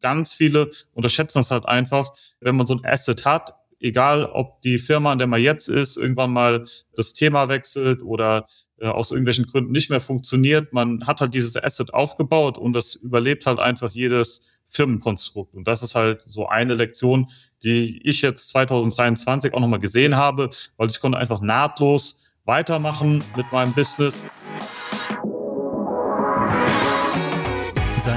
ganz viele unterschätzen das halt einfach, wenn man so ein Asset hat, egal ob die Firma, an der man jetzt ist, irgendwann mal das Thema wechselt oder äh, aus irgendwelchen Gründen nicht mehr funktioniert, man hat halt dieses Asset aufgebaut und das überlebt halt einfach jedes Firmenkonstrukt. Und das ist halt so eine Lektion, die ich jetzt 2023 auch nochmal gesehen habe, weil ich konnte einfach nahtlos weitermachen mit meinem Business.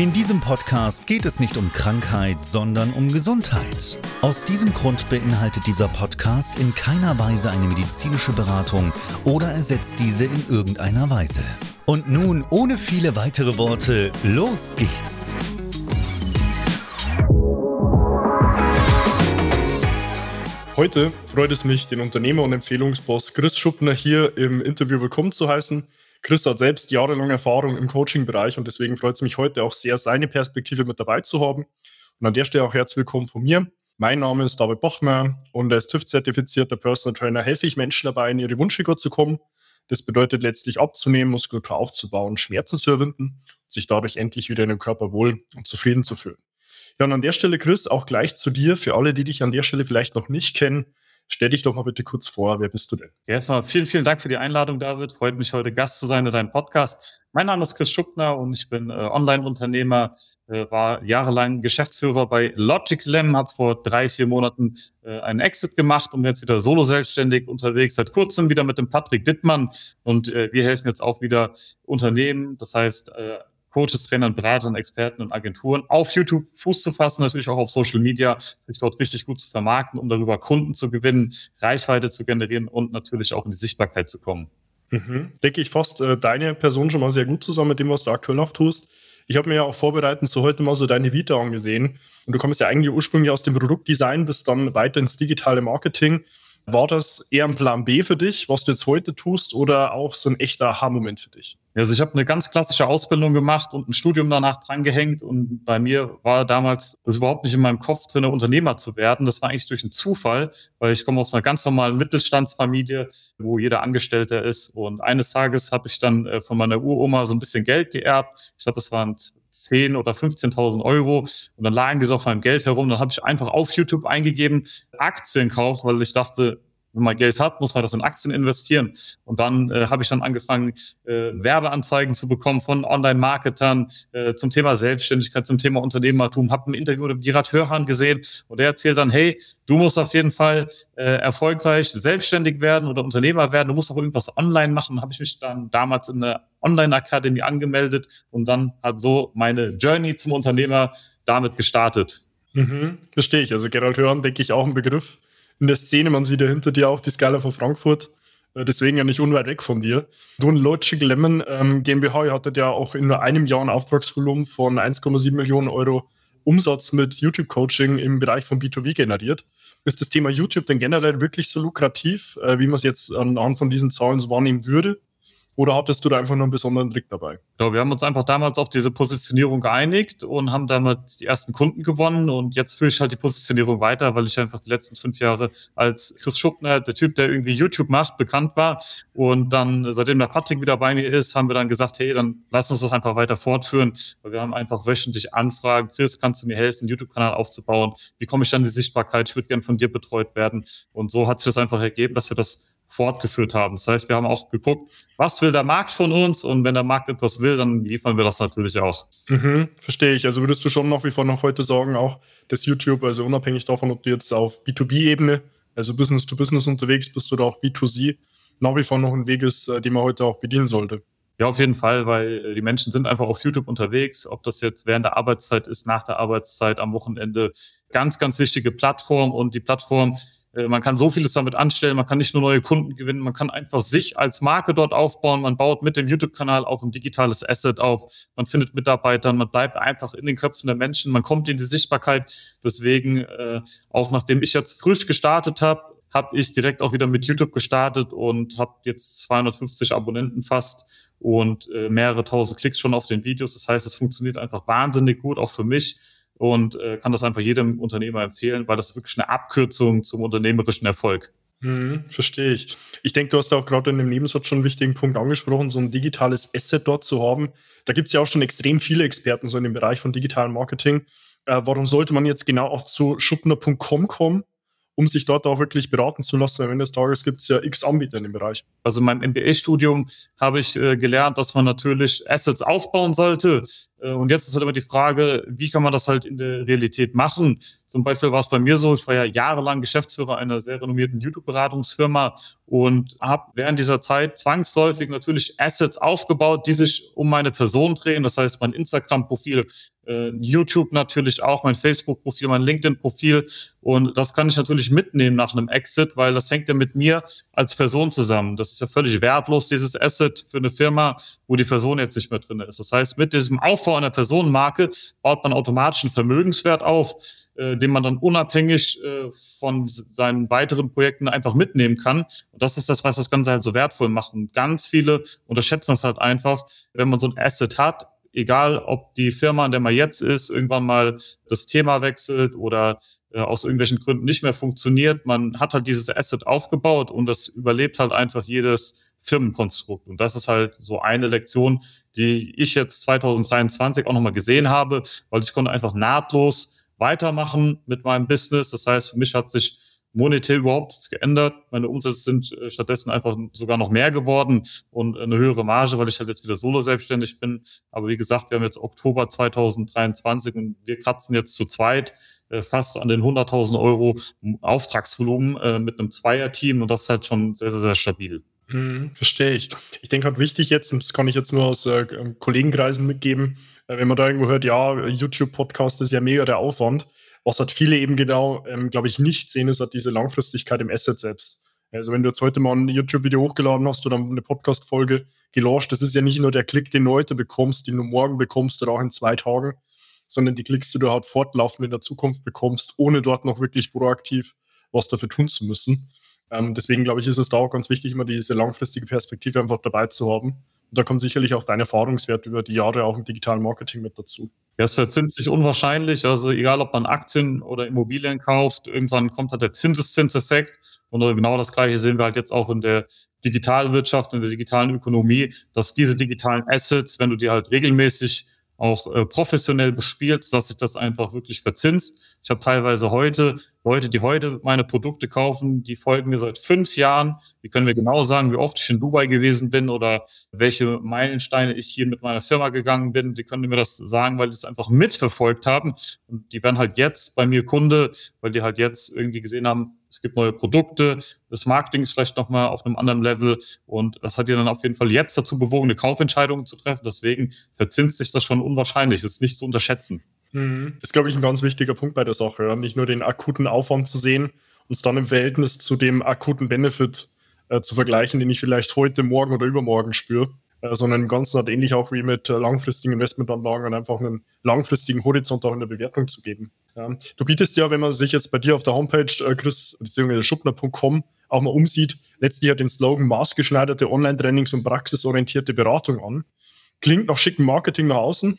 In diesem Podcast geht es nicht um Krankheit, sondern um Gesundheit. Aus diesem Grund beinhaltet dieser Podcast in keiner Weise eine medizinische Beratung oder ersetzt diese in irgendeiner Weise. Und nun, ohne viele weitere Worte, los geht's! Heute freut es mich, den Unternehmer und Empfehlungsboss Chris Schuppner hier im Interview willkommen zu heißen. Chris hat selbst jahrelange Erfahrung im Coaching-Bereich und deswegen freut es mich heute auch sehr, seine Perspektive mit dabei zu haben. Und an der Stelle auch herzlich willkommen von mir. Mein Name ist David Bachmer und als TÜV-zertifizierter Personal Trainer helfe ich Menschen dabei, in ihre Wunschfigur zu kommen. Das bedeutet letztlich abzunehmen, Muskulatur aufzubauen, Schmerzen zu überwinden, sich dadurch endlich wieder in dem Körper wohl und zufrieden zu fühlen. Ja, und an der Stelle, Chris, auch gleich zu dir, für alle, die dich an der Stelle vielleicht noch nicht kennen. Stell dich doch mal bitte kurz vor, wer bist du denn? Ja, erstmal vielen, vielen Dank für die Einladung, David. Freut mich, heute Gast zu sein in deinem Podcast. Mein Name ist Chris Schuppner und ich bin äh, Online-Unternehmer, äh, war jahrelang Geschäftsführer bei Logiclam, habe vor drei, vier Monaten äh, einen Exit gemacht und jetzt wieder solo selbstständig unterwegs, seit kurzem wieder mit dem Patrick Dittmann und äh, wir helfen jetzt auch wieder Unternehmen, das heißt äh, Coaches, Trainern, Beratern, Experten und Agenturen auf YouTube Fuß zu fassen, natürlich auch auf Social Media, sich dort richtig gut zu vermarkten, um darüber Kunden zu gewinnen, Reichweite zu generieren und natürlich auch in die Sichtbarkeit zu kommen. Mhm. Denke ich fast äh, deine Person schon mal sehr gut zusammen mit dem, was du aktuell noch tust. Ich habe mir ja auch vorbereitend zu heute mal so deine Vita angesehen. Und du kommst ja eigentlich ursprünglich aus dem Produktdesign, bist dann weiter ins digitale Marketing. War das eher ein Plan B für dich, was du jetzt heute tust, oder auch so ein echter Aha-Moment für dich? Also ich habe eine ganz klassische Ausbildung gemacht und ein Studium danach drangehängt und bei mir war damals das überhaupt nicht in meinem Kopf drin, Unternehmer zu werden. Das war eigentlich durch einen Zufall, weil ich komme aus einer ganz normalen Mittelstandsfamilie, wo jeder Angestellte ist und eines Tages habe ich dann äh, von meiner Uroma so ein bisschen Geld geerbt. Ich glaube, das waren 10 oder 15.000 Euro und dann lagen die so auf meinem Geld herum. Dann habe ich einfach auf YouTube eingegeben Aktienkauf, weil ich dachte, wenn man Geld hat, muss man das in Aktien investieren. Und dann äh, habe ich dann angefangen, äh, Werbeanzeigen zu bekommen von Online-Marketern äh, zum Thema Selbstständigkeit, zum Thema Unternehmertum. Habe ein Interview mit Girat Hörhan gesehen und der erzählt dann, hey, du musst auf jeden Fall äh, erfolgreich selbstständig werden oder Unternehmer werden. Du musst auch irgendwas online machen. Habe ich mich dann damals in der Online-Akademie angemeldet und dann hat so meine Journey zum Unternehmer damit gestartet. Mhm, verstehe ich. Also Gerald Hörhan, denke ich, auch ein Begriff in der Szene. Man sieht ja hinter dir auch die Skala von Frankfurt. Äh, deswegen ja nicht unweit weg von dir. Du und Logic Lemon ähm, GmbH, ihr hattet ja auch in nur einem Jahr ein Auftragsvolumen von 1,7 Millionen Euro Umsatz mit YouTube-Coaching im Bereich von B2B generiert. Ist das Thema YouTube denn generell wirklich so lukrativ, äh, wie man es jetzt anhand von diesen Zahlen so wahrnehmen würde? Oder hattest du da einfach nur einen besonderen Trick dabei? Ja, wir haben uns einfach damals auf diese Positionierung geeinigt und haben damit die ersten Kunden gewonnen. Und jetzt führe ich halt die Positionierung weiter, weil ich einfach die letzten fünf Jahre als Chris Schuppner, der Typ, der irgendwie YouTube macht, bekannt war. Und dann, seitdem der Patrick wieder bei mir ist, haben wir dann gesagt, hey, dann lass uns das einfach weiter fortführen. Weil wir haben einfach wöchentlich Anfragen. Chris, kannst du mir helfen, einen YouTube-Kanal aufzubauen? Wie komme ich dann die Sichtbarkeit? Ich würde gern von dir betreut werden. Und so hat sich das einfach ergeben, dass wir das fortgeführt haben. Das heißt, wir haben auch geguckt, was will der Markt von uns und wenn der Markt etwas will, dann liefern wir das natürlich auch. Mhm, verstehe ich. Also würdest du schon nach wie vor noch heute sagen, auch dass YouTube, also unabhängig davon, ob du jetzt auf B2B-Ebene, also Business to Business unterwegs bist oder auch B2C, nach wie vor noch ein Weg ist, äh, den man heute auch bedienen sollte. Ja, auf jeden Fall, weil äh, die Menschen sind einfach auf YouTube unterwegs, ob das jetzt während der Arbeitszeit ist, nach der Arbeitszeit, am Wochenende. Ganz, ganz wichtige Plattform und die Plattform, man kann so vieles damit anstellen, man kann nicht nur neue Kunden gewinnen, man kann einfach sich als Marke dort aufbauen, man baut mit dem YouTube-Kanal auch ein digitales Asset auf, man findet Mitarbeiter, man bleibt einfach in den Köpfen der Menschen, man kommt in die Sichtbarkeit. Deswegen, äh, auch nachdem ich jetzt frisch gestartet habe, habe ich direkt auch wieder mit YouTube gestartet und habe jetzt 250 Abonnenten fast und äh, mehrere tausend Klicks schon auf den Videos. Das heißt, es funktioniert einfach wahnsinnig gut, auch für mich und äh, kann das einfach jedem Unternehmer empfehlen, weil das wirklich eine Abkürzung zum unternehmerischen Erfolg. Hm, verstehe ich. Ich denke, du hast auch gerade in dem Nebensatz schon einen wichtigen Punkt angesprochen, so ein digitales Asset dort zu haben. Da gibt es ja auch schon extrem viele Experten so in dem Bereich von digitalem Marketing. Äh, warum sollte man jetzt genau auch zu schuppner.com kommen? Um sich dort auch wirklich beraten zu lassen. Am Ende des Tages gibt es ja x Anbieter in dem Bereich. Also in meinem MBA-Studium habe ich äh, gelernt, dass man natürlich Assets aufbauen sollte. Äh, und jetzt ist halt immer die Frage, wie kann man das halt in der Realität machen? Zum Beispiel war es bei mir so, ich war ja jahrelang Geschäftsführer einer sehr renommierten YouTube-Beratungsfirma und habe während dieser Zeit zwangsläufig natürlich Assets aufgebaut, die sich um meine Person drehen. Das heißt, mein Instagram-Profil, äh, YouTube natürlich auch, mein Facebook-Profil, mein LinkedIn-Profil. Und das kann ich natürlich mitnehmen nach einem Exit, weil das hängt ja mit mir als Person zusammen. Das ist ja völlig wertlos, dieses Asset für eine Firma, wo die Person jetzt nicht mehr drin ist. Das heißt, mit diesem Aufbau einer Personenmarke baut man automatisch einen Vermögenswert auf, äh, den man dann unabhängig äh, von seinen weiteren Projekten einfach mitnehmen kann. Und das ist das, was das Ganze halt so wertvoll macht. Und ganz viele unterschätzen das halt einfach, wenn man so ein Asset hat, egal ob die Firma, an der man jetzt ist, irgendwann mal das Thema wechselt oder äh, aus irgendwelchen Gründen nicht mehr funktioniert, man hat halt dieses Asset aufgebaut und das überlebt halt einfach jedes Firmenkonstrukt. Und das ist halt so eine Lektion, die ich jetzt 2023 auch nochmal gesehen habe, weil ich konnte einfach nahtlos weitermachen mit meinem Business. Das heißt, für mich hat sich monetär überhaupt nichts geändert. Meine Umsätze sind äh, stattdessen einfach sogar noch mehr geworden und eine höhere Marge, weil ich halt jetzt wieder solo selbstständig bin. Aber wie gesagt, wir haben jetzt Oktober 2023 und wir kratzen jetzt zu zweit äh, fast an den 100.000 Euro Auftragsvolumen äh, mit einem Zweierteam und das ist halt schon sehr, sehr, sehr stabil. Hm, verstehe ich. Ich denke halt wichtig jetzt, und das kann ich jetzt nur aus äh, Kollegenkreisen mitgeben, äh, wenn man da irgendwo hört, ja, YouTube-Podcast ist ja mega der Aufwand, was halt viele eben genau, ähm, glaube ich, nicht sehen, ist halt diese Langfristigkeit im Asset selbst. Also wenn du jetzt heute mal ein YouTube-Video hochgeladen hast oder eine Podcast-Folge gelauncht, das ist ja nicht nur der Klick, den du heute bekommst, den du morgen bekommst oder auch in zwei Tagen, sondern die Klicks, die du halt fortlaufend in der Zukunft bekommst, ohne dort noch wirklich proaktiv was dafür tun zu müssen. Ähm, deswegen glaube ich, ist es da auch ganz wichtig, immer diese langfristige Perspektive einfach dabei zu haben. Und da kommt sicherlich auch dein Erfahrungswert über die Jahre auch im digitalen Marketing mit dazu. Es verzinst sich unwahrscheinlich. Also egal, ob man Aktien oder Immobilien kauft, irgendwann kommt halt der Zinseszinseffekt. Und genau das Gleiche sehen wir halt jetzt auch in der Digitalwirtschaft, in der digitalen Ökonomie, dass diese digitalen Assets, wenn du die halt regelmäßig auch äh, professionell bespielt, dass sich das einfach wirklich verzinst. Ich habe teilweise heute Leute, die heute meine Produkte kaufen, die folgen mir seit fünf Jahren. Die können mir genau sagen, wie oft ich in Dubai gewesen bin oder welche Meilensteine ich hier mit meiner Firma gegangen bin. Die können mir das sagen, weil die es einfach mitverfolgt haben. Und die werden halt jetzt bei mir Kunde, weil die halt jetzt irgendwie gesehen haben, es gibt neue Produkte, das Marketing ist vielleicht nochmal auf einem anderen Level und das hat ihr dann auf jeden Fall jetzt dazu bewogen, eine Kaufentscheidung zu treffen. Deswegen verzinst sich das schon unwahrscheinlich. Das ist nicht zu unterschätzen. Mhm. Das ist, glaube ich, ein ganz wichtiger Punkt bei der Sache. Ja? Nicht nur den akuten Aufwand zu sehen und es dann im Verhältnis zu dem akuten Benefit äh, zu vergleichen, den ich vielleicht heute, morgen oder übermorgen spüre, äh, sondern im Ganzen hat ähnlich auch wie mit äh, langfristigen Investmentanlagen und einfach einen langfristigen Horizont auch in der Bewertung zu geben. Ja. Du bietest ja, wenn man sich jetzt bei dir auf der Homepage, äh, Chris, beziehungsweise schuppner.com auch mal umsieht, letztlich hat den Slogan maßgeschneiderte Online-Trainings und praxisorientierte Beratung an. Klingt nach schicken Marketing nach außen.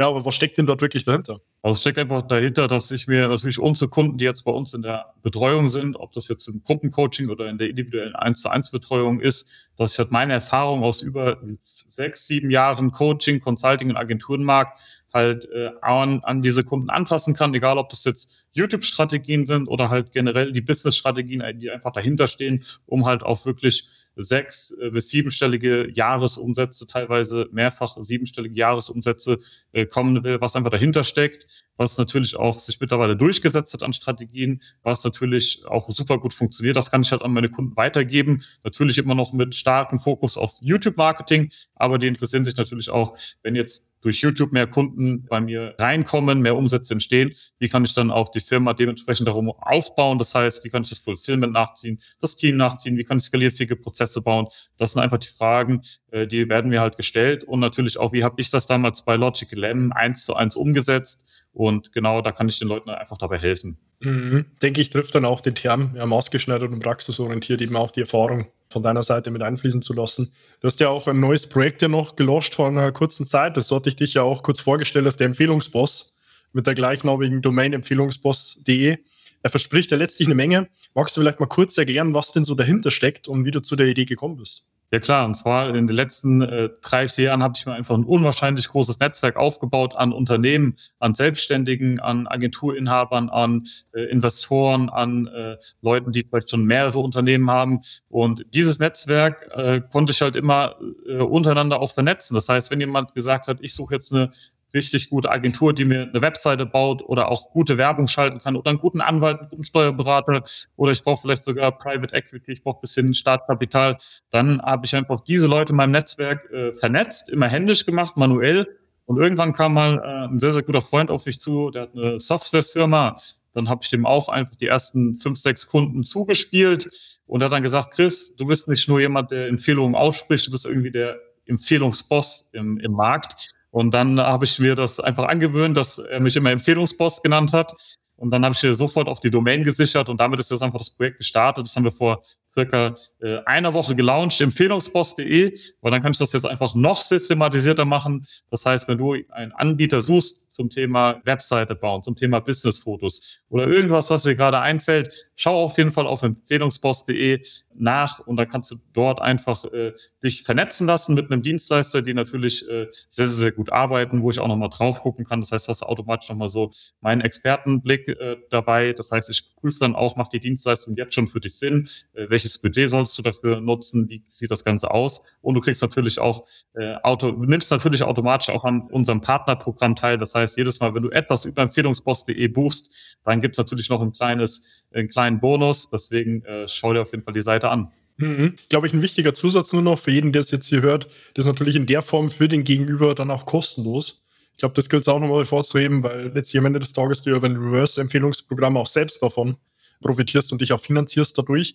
Ja, aber was steckt denn dort wirklich dahinter? Also steckt einfach dahinter, dass ich mir natürlich unsere Kunden, die jetzt bei uns in der Betreuung sind, ob das jetzt im Gruppencoaching oder in der individuellen 1 zu 1 Betreuung ist, dass ich halt meine Erfahrung aus über sechs, sieben Jahren Coaching, Consulting und Agenturenmarkt halt äh, an, an diese Kunden anpassen kann, egal ob das jetzt YouTube-Strategien sind oder halt generell die Business-Strategien, die einfach dahinter stehen, um halt auch wirklich sechs äh, bis siebenstellige Jahresumsätze, teilweise mehrfach siebenstellige Jahresumsätze äh, kommen will, was einfach dahinter steckt, was natürlich auch sich mittlerweile durchgesetzt hat an Strategien, was natürlich auch super gut funktioniert. Das kann ich halt an meine Kunden weitergeben. Natürlich immer noch mit starkem Fokus auf YouTube-Marketing, aber die interessieren sich natürlich auch, wenn jetzt durch YouTube mehr Kunden bei mir reinkommen, mehr Umsätze entstehen, wie kann ich dann auch die Firma dementsprechend darum aufbauen? Das heißt, wie kann ich das Fulfillment nachziehen, das Team nachziehen, wie kann ich skalierfähige Prozesse bauen? Das sind einfach die Fragen, äh, die werden mir halt gestellt. Und natürlich auch, wie habe ich das damals bei Logical M eins zu eins umgesetzt? Und genau da kann ich den Leuten einfach dabei helfen. Mhm. Denke ich, trifft dann auch den Term ja, maßgeschneidert und praxisorientiert eben auch die Erfahrung von deiner Seite mit einfließen zu lassen. Du hast ja auch ein neues Projekt ja noch gelöscht vor einer kurzen Zeit. Das hatte ich dich ja auch kurz vorgestellt als der Empfehlungsboss mit der gleichnamigen Domain empfehlungsboss.de. Er verspricht ja letztlich eine Menge. Magst du vielleicht mal kurz erklären, was denn so dahinter steckt und wie du zu der Idee gekommen bist? Ja klar, und zwar in den letzten äh, drei, vier Jahren habe ich mir einfach ein unwahrscheinlich großes Netzwerk aufgebaut an Unternehmen, an Selbstständigen, an Agenturinhabern, an äh, Investoren, an äh, Leuten, die vielleicht schon mehrere Unternehmen haben. Und dieses Netzwerk äh, konnte ich halt immer äh, untereinander auch vernetzen. Das heißt, wenn jemand gesagt hat, ich suche jetzt eine richtig gute Agentur, die mir eine Webseite baut oder auch gute Werbung schalten kann oder einen guten Anwalt, einen guten Steuerberater oder ich brauche vielleicht sogar Private Equity, ich brauche ein bisschen Startkapital, dann habe ich einfach diese Leute in meinem Netzwerk äh, vernetzt, immer händisch gemacht, manuell und irgendwann kam mal äh, ein sehr, sehr guter Freund auf mich zu, der hat eine Softwarefirma, dann habe ich dem auch einfach die ersten fünf, sechs Kunden zugespielt und er hat dann gesagt, Chris, du bist nicht nur jemand, der Empfehlungen ausspricht, du bist irgendwie der Empfehlungsboss im, im Markt. Und dann habe ich mir das einfach angewöhnt, dass er mich immer Empfehlungsboss genannt hat. Und dann habe ich sofort auf die Domain gesichert und damit ist jetzt einfach das Projekt gestartet. Das haben wir vor circa äh, einer Woche gelauncht, empfehlungsboss.de, weil dann kann ich das jetzt einfach noch systematisierter machen. Das heißt, wenn du einen Anbieter suchst zum Thema Webseite bauen, zum Thema Businessfotos oder irgendwas, was dir gerade einfällt, schau auf jeden Fall auf empfehlungsboss.de nach und dann kannst du dort einfach äh, dich vernetzen lassen mit einem Dienstleister, die natürlich äh, sehr, sehr, sehr gut arbeiten, wo ich auch nochmal drauf gucken kann. Das heißt, du hast automatisch nochmal so meinen Expertenblick äh, dabei. Das heißt, ich prüfe dann auch, macht die Dienstleistung jetzt schon für dich Sinn? Äh, welches Budget sollst du dafür nutzen, wie sieht das Ganze aus? Und du kriegst natürlich auch äh, Auto, nimmst natürlich automatisch auch an unserem Partnerprogramm teil. Das heißt, jedes Mal, wenn du etwas über empfehlungsboss.de buchst, dann gibt's natürlich noch ein kleines, einen kleinen Bonus. Deswegen äh, schau dir auf jeden Fall die Seite an. Mhm. Glaube ich, ein wichtiger Zusatz nur noch für jeden, der es jetzt hier hört, das ist natürlich in der Form für den Gegenüber dann auch kostenlos. Ich glaube, das gilt es auch nochmal hervorzuheben, weil letztlich am Ende des Tages du über ein Reverse-Empfehlungsprogramm auch selbst davon profitierst und dich auch finanzierst dadurch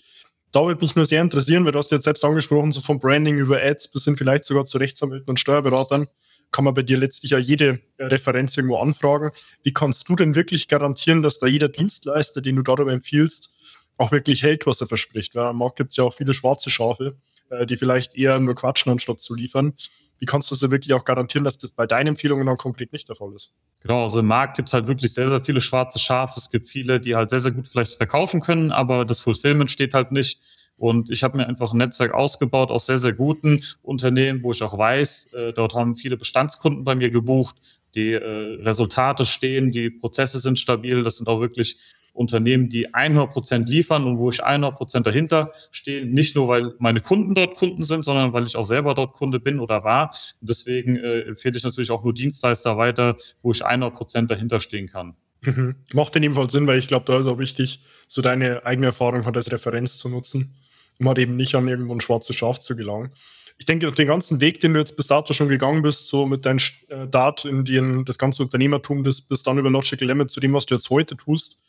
da würde mich nur sehr interessieren, weil du hast jetzt selbst angesprochen, so vom Branding über Ads bis hin vielleicht sogar zu Rechtsanwälten und Steuerberatern, kann man bei dir letztlich ja jede Referenz irgendwo anfragen. Wie kannst du denn wirklich garantieren, dass da jeder Dienstleister, den du darüber empfiehlst, auch wirklich hält, was er verspricht? Weil am Markt gibt es ja auch viele schwarze Schafe, äh, die vielleicht eher nur quatschen, anstatt zu liefern. Wie kannst du es wirklich auch garantieren, dass das bei deinen Empfehlungen dann konkret nicht der Fall ist? Genau, also im Markt gibt es halt wirklich sehr, sehr viele schwarze Schafe. Es gibt viele, die halt sehr, sehr gut vielleicht verkaufen können, aber das Fulfillment steht halt nicht. Und ich habe mir einfach ein Netzwerk ausgebaut aus sehr, sehr guten Unternehmen, wo ich auch weiß, äh, dort haben viele Bestandskunden bei mir gebucht, die äh, Resultate stehen, die Prozesse sind stabil. Das sind auch wirklich Unternehmen, die 100 Prozent liefern und wo ich 100 Prozent dahinter stehe. Nicht nur, weil meine Kunden dort Kunden sind, sondern weil ich auch selber dort Kunde bin oder war. Deswegen äh, empfehle ich natürlich auch nur Dienstleister weiter, wo ich 100 Prozent dahinter stehen kann. Mhm. Macht in dem Fall Sinn, weil ich glaube, da ist auch wichtig, so deine eigene Erfahrung hat als Referenz zu nutzen, um halt eben nicht an irgendwo ein schwarzes Schaf zu gelangen. Ich denke, auf den ganzen Weg, den du jetzt bis dato schon gegangen bist, so mit deinem äh, Dart in den, das ganze Unternehmertum, das bis dann über Logical Limit zu dem, was du jetzt heute tust,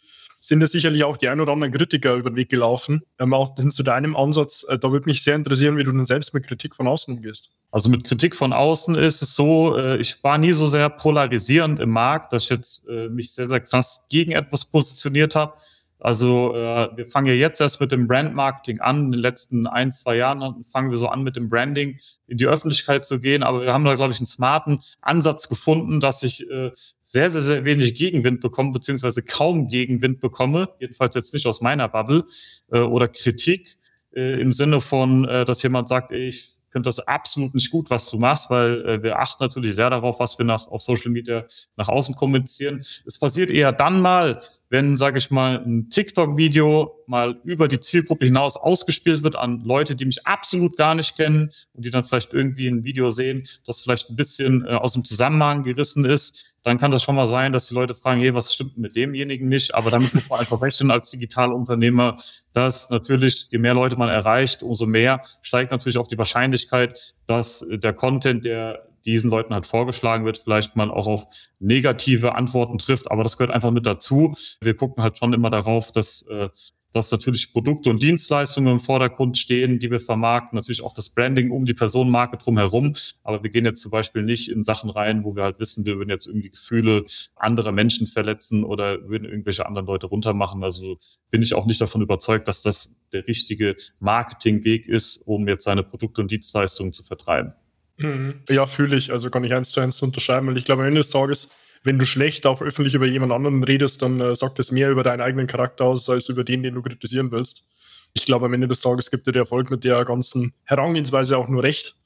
sind es sicherlich auch die ein oder anderen Kritiker über den Weg gelaufen. Ähm, auch zu deinem Ansatz, äh, da würde mich sehr interessieren, wie du denn selbst mit Kritik von außen umgehst. Also mit Kritik von außen ist es so, äh, ich war nie so sehr polarisierend im Markt, dass ich jetzt äh, mich sehr, sehr krass gegen etwas positioniert habe. Also äh, wir fangen ja jetzt erst mit dem Brandmarketing an. In den letzten ein, zwei Jahren fangen wir so an mit dem Branding in die Öffentlichkeit zu gehen. Aber wir haben da, glaube ich, einen smarten Ansatz gefunden, dass ich äh, sehr, sehr, sehr wenig Gegenwind bekomme, beziehungsweise kaum Gegenwind bekomme. Jedenfalls jetzt nicht aus meiner Bubble äh, oder Kritik äh, im Sinne von, äh, dass jemand sagt, ich finde das absolut nicht gut, was du machst, weil äh, wir achten natürlich sehr darauf, was wir nach, auf Social Media nach außen kommunizieren. Es passiert eher dann mal, wenn, sage ich mal, ein TikTok-Video mal über die Zielgruppe hinaus ausgespielt wird an Leute, die mich absolut gar nicht kennen und die dann vielleicht irgendwie ein Video sehen, das vielleicht ein bisschen äh, aus dem Zusammenhang gerissen ist, dann kann das schon mal sein, dass die Leute fragen, hey, was stimmt mit demjenigen nicht? Aber damit muss man einfach rechnen als Digitalunternehmer, dass natürlich, je mehr Leute man erreicht, umso mehr steigt natürlich auch die Wahrscheinlichkeit, dass der Content, der diesen Leuten halt vorgeschlagen wird, vielleicht mal auch auf negative Antworten trifft. Aber das gehört einfach mit dazu. Wir gucken halt schon immer darauf, dass, äh, dass natürlich Produkte und Dienstleistungen im Vordergrund stehen, die wir vermarkten. Natürlich auch das Branding um die Personenmarke drumherum. Aber wir gehen jetzt zum Beispiel nicht in Sachen rein, wo wir halt wissen, wir würden jetzt irgendwie Gefühle anderer Menschen verletzen oder würden irgendwelche anderen Leute runtermachen. Also bin ich auch nicht davon überzeugt, dass das der richtige Marketingweg ist, um jetzt seine Produkte und Dienstleistungen zu vertreiben. Mhm. Ja, fühle ich. Also kann ich eins zu eins unterschreiben, weil ich glaube, am Ende des Tages, wenn du schlecht auch öffentlich über jemand anderen redest, dann äh, sagt das mehr über deinen eigenen Charakter aus, als über den, den du kritisieren willst. Ich glaube, am Ende des Tages gibt dir der Erfolg mit der ganzen Herangehensweise auch nur recht.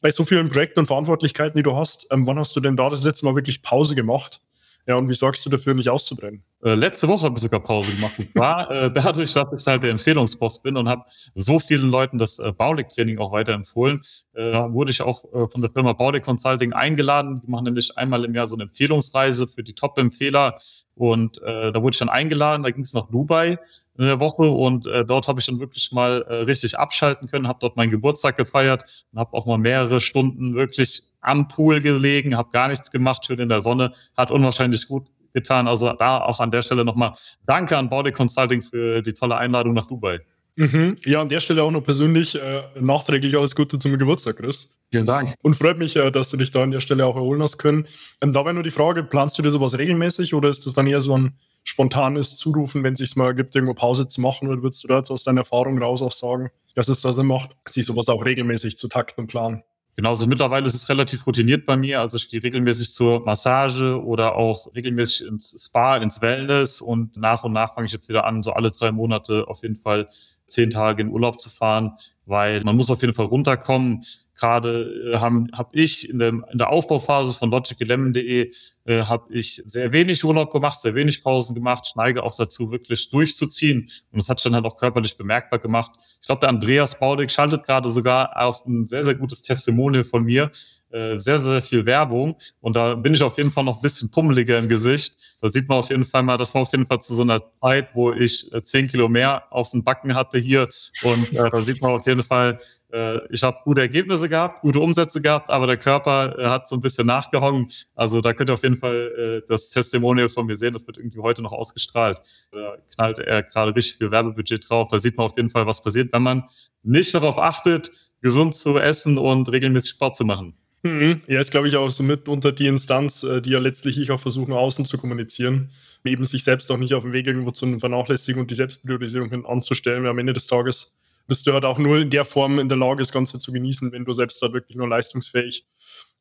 Bei so vielen Projekten und Verantwortlichkeiten, die du hast, ähm, wann hast du denn da das letzte Mal wirklich Pause gemacht? Ja, und wie sorgst du dafür, nicht auszubrennen? Äh, letzte Woche habe ich sogar Pause gemacht. Und zwar äh, dadurch, dass ich halt der Empfehlungspost bin und habe so vielen Leuten das äh, Baulig-Training auch weiterempfohlen, äh, wurde ich auch äh, von der Firma Baulig Consulting eingeladen. Die machen nämlich einmal im Jahr so eine Empfehlungsreise für die Top-Empfehler. Und äh, da wurde ich dann eingeladen, da ging es nach Dubai eine Woche und äh, dort habe ich dann wirklich mal äh, richtig abschalten können, habe dort meinen Geburtstag gefeiert und habe auch mal mehrere Stunden wirklich am Pool gelegen, habe gar nichts gemacht, schön in der Sonne, hat unwahrscheinlich gut getan. Also da auch an der Stelle nochmal Danke an Body Consulting für die tolle Einladung nach Dubai. Mhm. Ja, an der Stelle auch noch persönlich äh, nachträglich alles Gute zum Geburtstag, Chris. Vielen Dank. Und freut mich, äh, dass du dich da an der Stelle auch erholen hast können. Ähm, da wäre nur die Frage, planst du dir sowas regelmäßig oder ist das dann eher so ein spontanes Zurufen, wenn es sich mal gibt, irgendwo Pause zu machen? Oder würdest du da aus deiner Erfahrung raus auch sagen, dass es da Sinn macht, sich sowas auch regelmäßig zu takten und planen? Genauso mittlerweile ist es relativ routiniert bei mir. Also ich gehe regelmäßig zur Massage oder auch regelmäßig ins Spa, ins Wellness und nach und nach fange ich jetzt wieder an, so alle drei Monate auf jeden Fall zehn Tage in Urlaub zu fahren, weil man muss auf jeden Fall runterkommen. Gerade äh, habe hab ich in der, in der Aufbauphase von logiclemon.de äh, habe ich sehr wenig Urlaub gemacht, sehr wenig Pausen gemacht, schneige auch dazu wirklich durchzuziehen und das hat sich dann halt auch körperlich bemerkbar gemacht. Ich glaube, der Andreas Baudig schaltet gerade sogar auf ein sehr, sehr gutes Testimonial von mir, äh, sehr, sehr viel Werbung und da bin ich auf jeden Fall noch ein bisschen pummeliger im Gesicht. Da sieht man auf jeden Fall mal, das war auf jeden Fall zu so einer Zeit, wo ich äh, zehn Kilo mehr auf den Backen hatte hier und äh, da sieht man auf jeden Fall, äh, ich habe gute Ergebnisse gehabt, gute Umsätze gehabt, aber der Körper äh, hat so ein bisschen nachgehangen. Also da könnt ihr auf jeden Fall das Testimonial von mir sehen, das wird irgendwie heute noch ausgestrahlt. Da knallt er gerade richtig viel Werbebudget drauf. Da sieht man auf jeden Fall, was passiert, wenn man nicht darauf achtet, gesund zu essen und regelmäßig Sport zu machen. Mhm. Ja, ist, glaube ich, auch so mit unter die Instanz, äh, die ja letztlich ich auch versuchen, außen zu kommunizieren, eben sich selbst auch nicht auf dem Weg irgendwo zu vernachlässigen und die Selbstpriorisierung anzustellen, weil am Ende des Tages bist du halt auch nur in der Form in der Lage, das Ganze zu genießen, wenn du selbst da wirklich nur leistungsfähig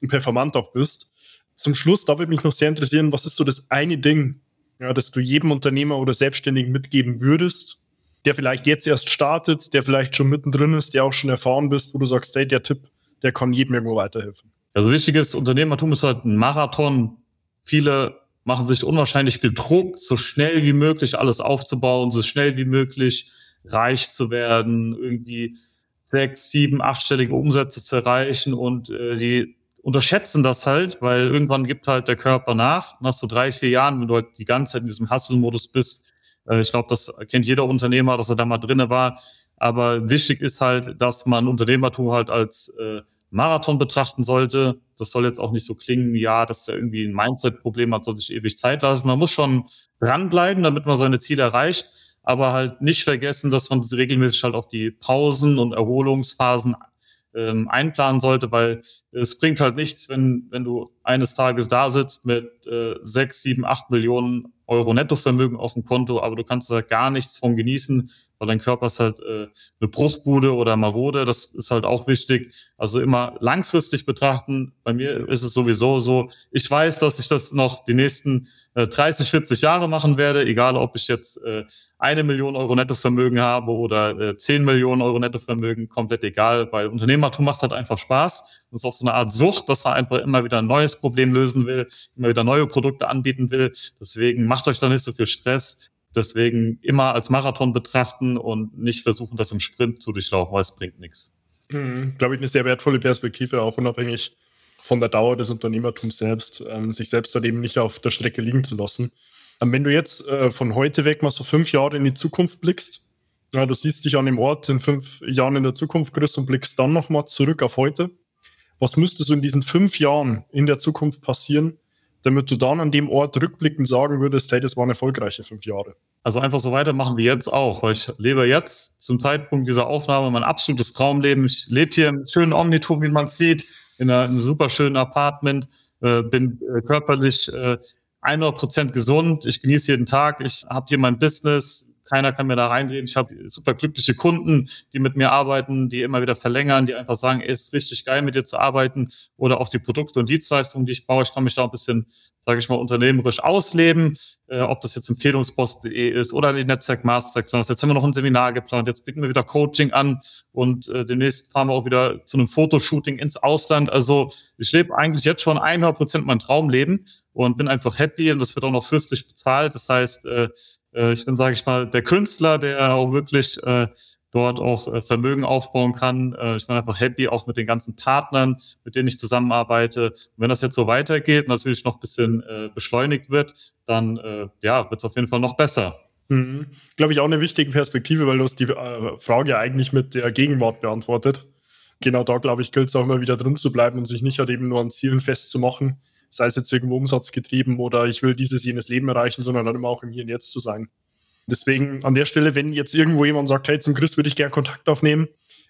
und performant auch bist. Zum Schluss, da würde mich noch sehr interessieren, was ist so das eine Ding, ja, das du jedem Unternehmer oder Selbstständigen mitgeben würdest, der vielleicht jetzt erst startet, der vielleicht schon mittendrin ist, der auch schon erfahren bist, wo du sagst, hey, der Tipp, der kann jedem irgendwo weiterhelfen. Also wichtiges Unternehmertum ist halt ein Marathon. Viele machen sich unwahrscheinlich viel Druck, so schnell wie möglich alles aufzubauen, so schnell wie möglich reich zu werden, irgendwie sechs, sieben, achtstellige Umsätze zu erreichen und äh, die unterschätzen das halt, weil irgendwann gibt halt der Körper nach. Nach so drei, vier Jahren, wenn du halt die ganze Zeit in diesem Hustle-Modus bist, äh, ich glaube, das kennt jeder Unternehmer, dass er da mal drinne war. Aber wichtig ist halt, dass man Unternehmertum halt als äh, Marathon betrachten sollte. Das soll jetzt auch nicht so klingen, ja, dass er irgendwie ein Mindset-Problem hat, soll sich ewig Zeit lassen. Man muss schon dranbleiben, damit man seine Ziele erreicht, aber halt nicht vergessen, dass man regelmäßig halt auch die Pausen und Erholungsphasen ähm, einplanen sollte, weil es bringt halt nichts, wenn, wenn du eines Tages da sitzt mit äh, sechs, sieben, acht Millionen Euro Nettovermögen auf dem Konto, aber du kannst da gar nichts von genießen, weil dein Körper ist halt äh, eine Brustbude oder marode, das ist halt auch wichtig. Also immer langfristig betrachten. Bei mir ist es sowieso so, ich weiß, dass ich das noch die nächsten äh, 30, 40 Jahre machen werde, egal ob ich jetzt äh, eine Million Euro Nettovermögen habe oder äh, 10 Millionen Euro Nettovermögen, komplett egal, weil Unternehmertum macht halt einfach Spaß. Das ist auch so eine Art Sucht, dass er einfach immer wieder ein neues Problem lösen will, immer wieder neue Produkte anbieten will. Deswegen macht euch da nicht so viel Stress. Deswegen immer als Marathon betrachten und nicht versuchen, das im Sprint zu durchlaufen, weil es bringt nichts. Mhm, glaube ich, eine sehr wertvolle Perspektive, auch unabhängig von der Dauer des Unternehmertums selbst, ähm, sich selbst dort eben nicht auf der Strecke liegen zu lassen. Ähm, wenn du jetzt äh, von heute weg mal so fünf Jahre in die Zukunft blickst, ja, du siehst dich an dem Ort in fünf Jahren in der Zukunft, Chris, und blickst dann nochmal zurück auf heute. Was müsste so in diesen fünf Jahren in der Zukunft passieren, damit du dann an dem Ort rückblickend sagen würdest, hey, das waren erfolgreiche fünf Jahre. Also einfach so weitermachen wie jetzt auch, weil ich lebe jetzt zum Zeitpunkt dieser Aufnahme mein absolutes Traumleben. Ich lebe hier im schönen Omnitum, wie man sieht, in, einem super schönen Apartment, äh, bin äh, körperlich äh, 100 Prozent gesund, ich genieße jeden Tag, ich habe hier mein Business, keiner kann mir da reinreden. Ich habe super glückliche Kunden, die mit mir arbeiten, die immer wieder verlängern, die einfach sagen, ey, ist richtig geil, mit dir zu arbeiten. Oder auch die Produkte und Dienstleistungen, die ich baue. Ich kann mich da ein bisschen, sage ich mal, unternehmerisch ausleben. Äh, ob das jetzt Empfehlungspost.de ist oder die Netzwerk Masterclass. Jetzt haben wir noch ein Seminar geplant. Jetzt bieten wir wieder Coaching an und äh, demnächst fahren wir auch wieder zu einem Fotoshooting ins Ausland. Also ich lebe eigentlich jetzt schon 100 Prozent mein Traumleben und bin einfach happy und das wird auch noch fürstlich bezahlt. Das heißt, äh, äh, ich bin, sage ich mal, der Künstler, der auch wirklich äh, dort auch äh, Vermögen aufbauen kann. Äh, ich bin einfach happy, auch mit den ganzen Partnern, mit denen ich zusammenarbeite. Und wenn das jetzt so weitergeht, natürlich noch ein bisschen äh, beschleunigt wird, dann äh, ja, wird es auf jeden Fall noch besser. Mhm. Glaube ich auch eine wichtige Perspektive, weil du hast die äh, Frage eigentlich mit der Gegenwart beantwortet. Genau da, glaube ich, gilt es auch immer wieder drin zu bleiben und sich nicht halt eben nur an Zielen festzumachen, sei es jetzt irgendwo umsatzgetrieben oder ich will dieses, jenes Leben erreichen, sondern dann immer auch im Hier und Jetzt zu sein. Deswegen an der Stelle, wenn jetzt irgendwo jemand sagt, hey, zum Chris würde ich gerne Kontakt aufnehmen,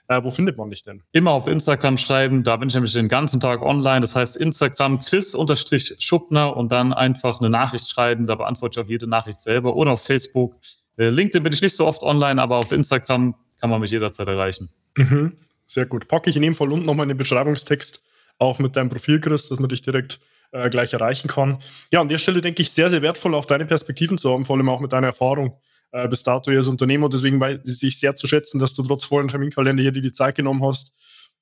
äh, wo findet man dich denn? Immer auf Instagram schreiben, da bin ich nämlich den ganzen Tag online. Das heißt Instagram Chris-Schuppner und dann einfach eine Nachricht schreiben, da beantworte ich auch jede Nachricht selber. Oder auf Facebook. Äh, LinkedIn bin ich nicht so oft online, aber auf Instagram kann man mich jederzeit erreichen. Mhm. Sehr gut. Packe ich in dem Fall unten nochmal in den Beschreibungstext, auch mit deinem Profil, Chris, dass man dich direkt äh, gleich erreichen kann. Ja, an der Stelle denke ich sehr, sehr wertvoll, auch deine Perspektiven zu haben, vor allem auch mit deiner Erfahrung äh, bis dato als Unternehmer. Deswegen weiß ich sehr zu schätzen, dass du trotz vollen Terminkalender hier dir die Zeit genommen hast,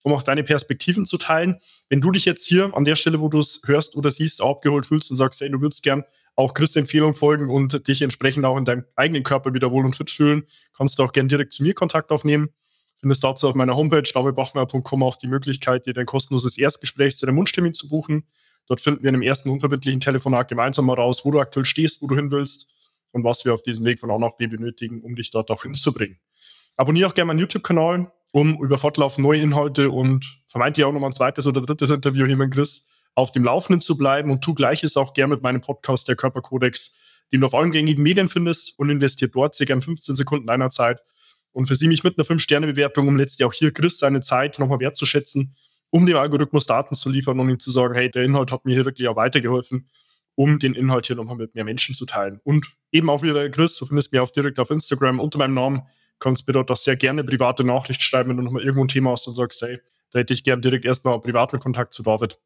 um auch deine Perspektiven zu teilen. Wenn du dich jetzt hier an der Stelle, wo du es hörst oder siehst, abgeholt fühlst und sagst, hey, du würdest gern auch Chris Empfehlung folgen und dich entsprechend auch in deinem eigenen Körper wieder wohl und fit fühlen, kannst du auch gern direkt zu mir Kontakt aufnehmen. Findest dazu auf meiner Homepage davidbachmeier.com auch die Möglichkeit, dir dein kostenloses Erstgespräch zu deinem Wunschtermin zu buchen. Dort finden wir in einem ersten unverbindlichen Telefonat gemeinsam mal raus, wo du aktuell stehst, wo du hin willst und was wir auf diesem Weg von A nach B benötigen, um dich dort auch hinzubringen. Abonniere auch gerne meinen YouTube-Kanal, um über Fortlauf neue Inhalte und vermeintlich auch nochmal ein zweites oder drittes Interview hier mit Chris auf dem Laufenden zu bleiben und tu gleiches auch gerne mit meinem Podcast, der Körperkodex, den du auf allen gängigen Medien findest und investiert dort circa 15 Sekunden deiner Zeit und für sie mich mit einer 5-Sterne-Bewertung, um letztlich auch hier Chris seine Zeit nochmal wertzuschätzen um dem Algorithmus Daten zu liefern und ihm zu sagen, hey, der Inhalt hat mir hier wirklich auch weitergeholfen, um den Inhalt hier nochmal mit mehr Menschen zu teilen. Und eben auch wieder, Chris, du findest mich auch direkt auf Instagram unter meinem Namen, kannst mir dort auch sehr gerne private Nachricht schreiben, wenn du nochmal irgendwo ein Thema hast und sagst, hey, da hätte ich gerne direkt erstmal privaten Kontakt zu David,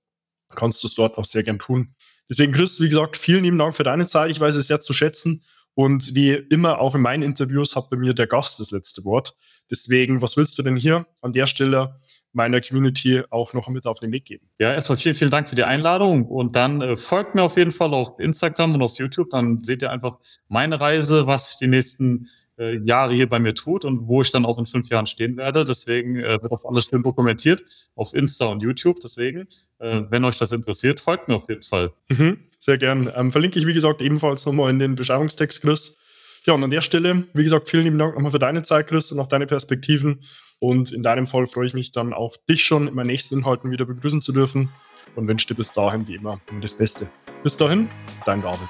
kannst du es dort auch sehr gern tun. Deswegen, Chris, wie gesagt, vielen lieben Dank für deine Zeit. Ich weiß es sehr zu schätzen. Und wie immer auch in meinen Interviews hat bei mir der Gast das letzte Wort. Deswegen, was willst du denn hier an der Stelle meiner Community auch noch mit auf den Weg geben. Ja, erstmal vielen, vielen Dank für die Einladung und dann äh, folgt mir auf jeden Fall auf Instagram und auf YouTube. Dann seht ihr einfach meine Reise, was die nächsten äh, Jahre hier bei mir tut und wo ich dann auch in fünf Jahren stehen werde. Deswegen äh, wird das alles schön dokumentiert auf Insta und YouTube. Deswegen, äh, wenn euch das interessiert, folgt mir auf jeden Fall. Mhm, sehr gern. Ähm, verlinke ich, wie gesagt, ebenfalls nochmal in den Beschreibungstext, Chris. Ja, und an der Stelle, wie gesagt, vielen lieben Dank nochmal für deine Zeit, Chris, und auch deine Perspektiven. Und in deinem Fall freue ich mich dann auch, dich schon in meinen nächsten Inhalten wieder begrüßen zu dürfen und wünsche dir bis dahin wie immer nur das Beste. Bis dahin, dein David.